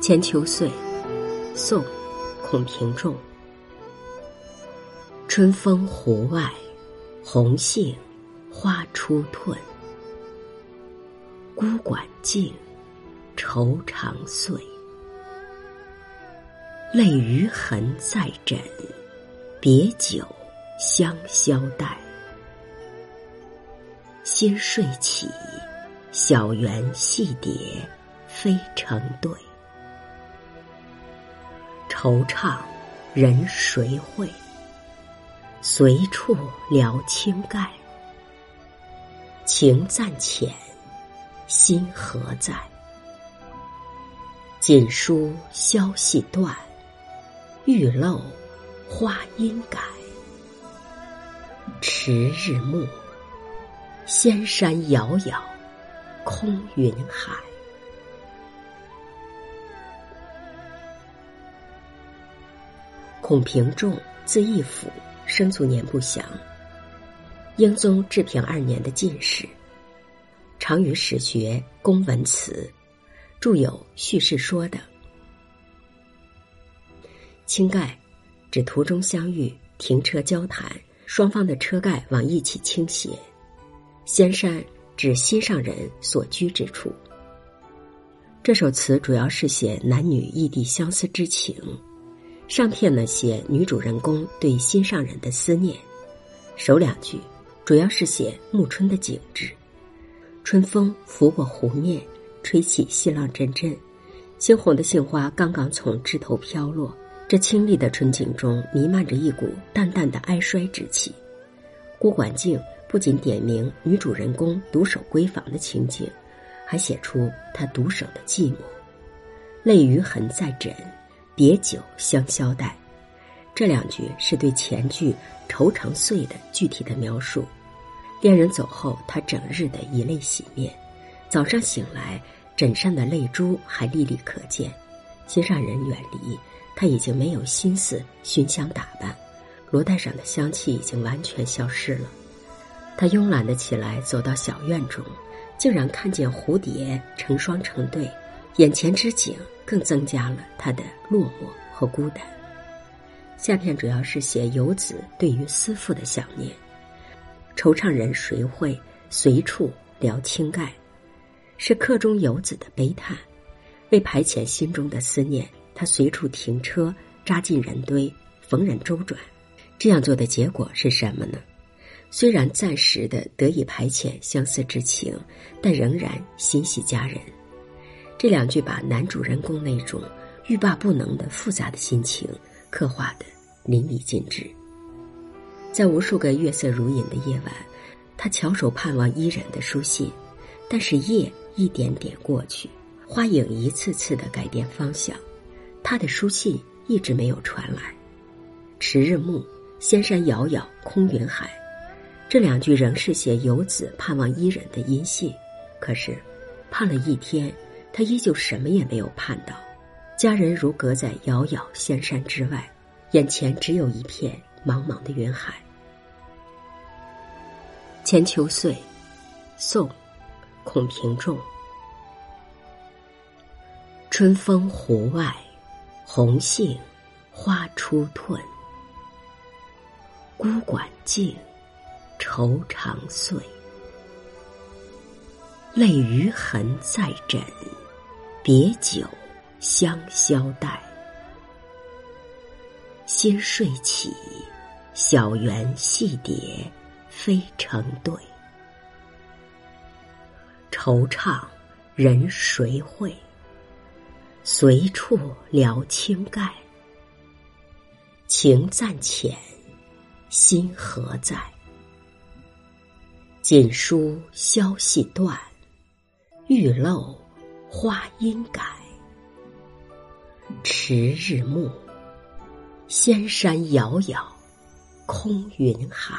千秋岁，宋，孔平仲。春风湖外，红杏花初褪。孤馆静，愁肠碎。泪余痕在枕，别酒香消淡。新睡起，小园戏蝶飞成对。惆怅，人谁会？随处聊青盖。情暂浅，心何在？锦书消息断，玉漏花音改。迟日暮，仙山遥遥，空云海。孔平仲，字义甫，生卒年不详。英宗治平二年的进士，常于史学、公文辞，著有《叙事说》等。倾盖，指途中相遇，停车交谈，双方的车盖往一起倾斜。仙山，指心上人所居之处。这首词主要是写男女异地相思之情。上片呢写女主人公对心上人的思念，首两句主要是写暮春的景致，春风拂过湖面，吹起细浪阵阵，鲜红的杏花刚刚从枝头飘落，这清丽的春景中弥漫着一股淡淡的哀衰之气。孤馆静不仅点明女主人公独守闺房的情景，还写出她独守的寂寞，泪余痕在枕。别酒香消带，这两句是对前句愁成碎的具体的描述。恋人走后，他整日的以泪洗面，早上醒来，枕上的泪珠还历历可见。心上人远离，他已经没有心思熏香打扮，罗带上的香气已经完全消失了。他慵懒的起来，走到小院中，竟然看见蝴蝶成双成对。眼前之景更增加了他的落寞和孤单。下片主要是写游子对于思妇的想念，惆怅人谁会随处聊青盖，是客中游子的悲叹。为排遣心中的思念，他随处停车，扎进人堆，逢人周转。这样做的结果是什么呢？虽然暂时的得以排遣相思之情，但仍然心系家人。这两句把男主人公那种欲罢不能的复杂的心情刻画的淋漓尽致。在无数个月色如影的夜晚，他翘首盼望伊人的书信，但是夜一点点过去，花影一次次的改变方向，他的书信一直没有传来。迟日暮，仙山遥遥，空云海。这两句仍是写游子盼望伊人的音信，可是盼了一天。他依旧什么也没有盼到，家人如隔在遥遥仙山之外，眼前只有一片茫茫的云海。千秋岁，宋，孔平仲。春风湖外，红杏花初褪。孤馆静，愁肠碎。泪余痕在枕，别酒香消带。新睡起，小园戏蝶飞成对。惆怅，人谁会？随处聊青盖。情暂浅，心何在？锦书消息断。玉漏花阴改，迟日暮，仙山遥遥，空云海。